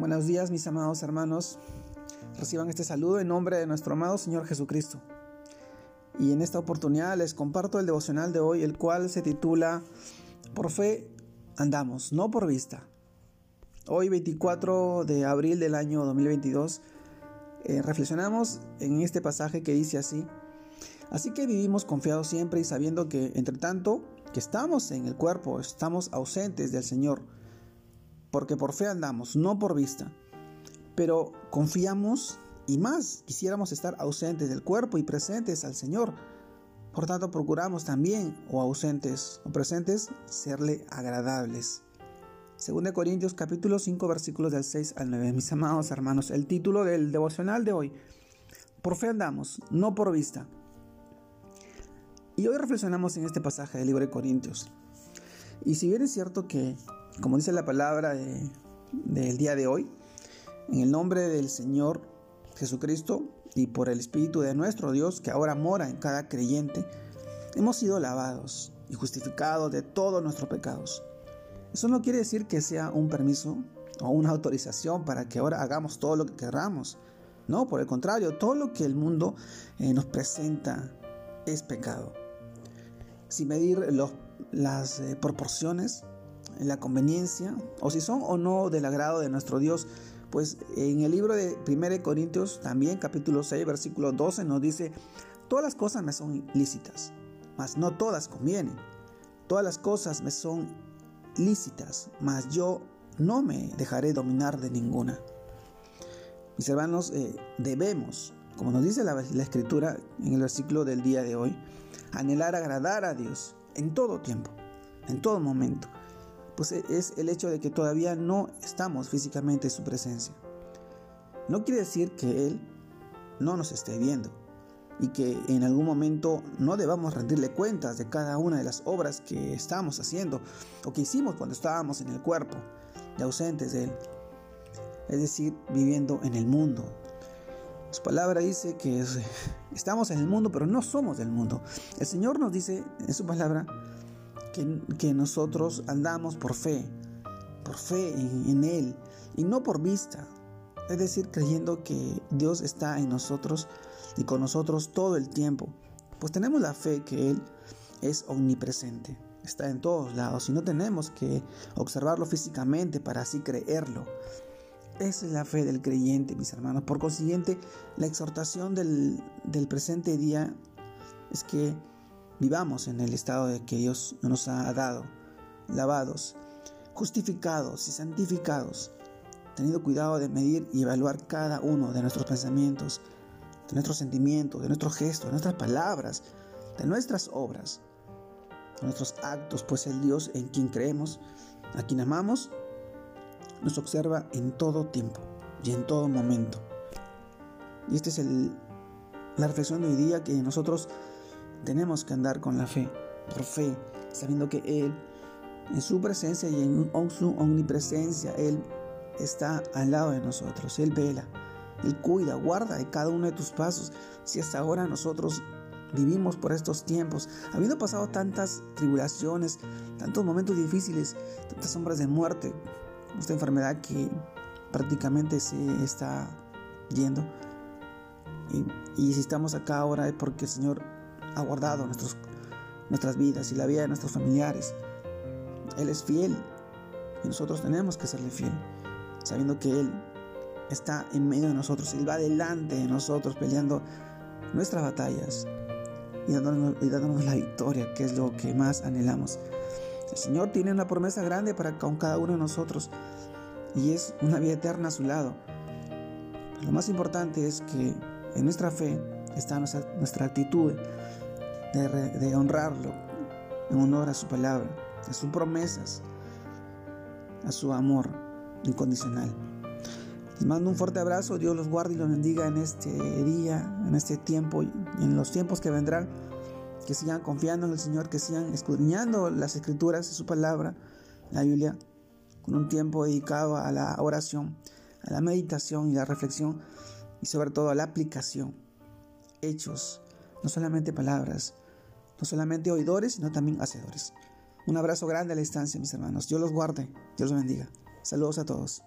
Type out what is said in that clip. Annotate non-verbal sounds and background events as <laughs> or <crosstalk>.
Buenos días mis amados hermanos. Reciban este saludo en nombre de nuestro amado Señor Jesucristo. Y en esta oportunidad les comparto el devocional de hoy, el cual se titula Por fe andamos, no por vista. Hoy 24 de abril del año 2022 eh, reflexionamos en este pasaje que dice así. Así que vivimos confiados siempre y sabiendo que entre tanto que estamos en el cuerpo, estamos ausentes del Señor porque por fe andamos, no por vista. Pero confiamos y más, quisiéramos estar ausentes del cuerpo y presentes al Señor. Por tanto, procuramos también, o ausentes o presentes, serle agradables. 2 Corintios capítulo 5 versículos del 6 al 9. Mis amados hermanos, el título del devocional de hoy. Por fe andamos, no por vista. Y hoy reflexionamos en este pasaje del libro de Corintios. Y si bien es cierto que como dice la palabra del día de hoy, en el nombre del Señor Jesucristo y por el Espíritu de nuestro Dios que ahora mora en cada creyente, hemos sido lavados y justificados de todos nuestros pecados. Eso no quiere decir que sea un permiso o una autorización para que ahora hagamos todo lo que queramos. No, por el contrario, todo lo que el mundo eh, nos presenta es pecado. Sin medir las eh, proporciones, la conveniencia o si son o no del agrado de nuestro Dios. Pues en el libro de 1 Corintios, también capítulo 6, versículo 12, nos dice, todas las cosas me son lícitas, mas no todas convienen. Todas las cosas me son lícitas, mas yo no me dejaré dominar de ninguna. Mis hermanos, eh, debemos, como nos dice la, la escritura en el versículo del día de hoy, anhelar agradar a Dios en todo tiempo, en todo momento pues e, es el hecho de que todavía no estamos físicamente en su presencia. No quiere decir que Él no nos esté viendo y que en algún momento no debamos rendirle cuentas de cada una de las obras que estamos haciendo o que hicimos cuando estábamos en el cuerpo, de ausentes de Él. Es decir, viviendo en el mundo. Su palabra dice que <laughs> estamos en el mundo, pero no somos del mundo. El Señor nos dice en su palabra que, nosotros andamos por fe, por fe en, Él y no por vista. Es decir, creyendo que Dios está en nosotros y con nosotros todo el tiempo. Pues tenemos la fe que Él es omnipresente, está en todos lados y no tenemos que observarlo físicamente para así creerlo. Esa es la fe del creyente, mis hermanos. Por consiguiente, la exhortación del presente día es que vivamos en el estado de que Dios nos ha dado, lavados, justificados y santificados, teniendo cuidado de medir y evaluar cada uno de nuestros pensamientos, de nuestros sentimientos, de nuestros gestos, de nuestras palabras, de nuestras obras, de nuestros actos, pues el Dios en quien creemos, a quien amamos, nos observa en todo tiempo y en todo momento. Y esta es el, la reflexión de hoy día que nosotros tenemos que andar con la fe, por fe, sabiendo que Él, en su presencia y en su omnipresencia, Él está al lado de nosotros. Él vela, Él cuida, guarda de cada uno de tus pasos. Si hasta ahora nosotros vivimos por estos tiempos, habiendo pasado tantas tribulaciones, tantos momentos difíciles, tantas sombras de muerte, esta enfermedad que prácticamente se está yendo. Y, y si estamos acá ahora es porque el Señor ha guardado nuestros, nuestras vidas y la vida de nuestros familiares. Él es fiel y nosotros tenemos que serle fiel, sabiendo que Él está en medio de nosotros, Él va delante de nosotros peleando nuestras batallas y dándonos, y dándonos la victoria, que es lo que más anhelamos. El Señor tiene una promesa grande para con cada uno de nosotros y es una vida eterna a su lado. lo más importante es que en nuestra fe está nuestra, nuestra actitud de, honrarlo en honor a su palabra, a sus promesas, a su amor incondicional. Les mando un fuerte abrazo, Dios los guarde y los bendiga en este día, en este tiempo y en los tiempos que vendrán. Que sigan confiando en el Señor, que sigan escudriñando las escrituras y su palabra, la Biblia, con un tiempo dedicado a la oración, a la meditación y la reflexión y sobre todo a la aplicación. Hechos, no solamente palabras, no solamente oidores, sino también hacedores. Un abrazo grande a la distancia, mis hermanos. Dios los guarde, Dios los bendiga. Saludos a todos.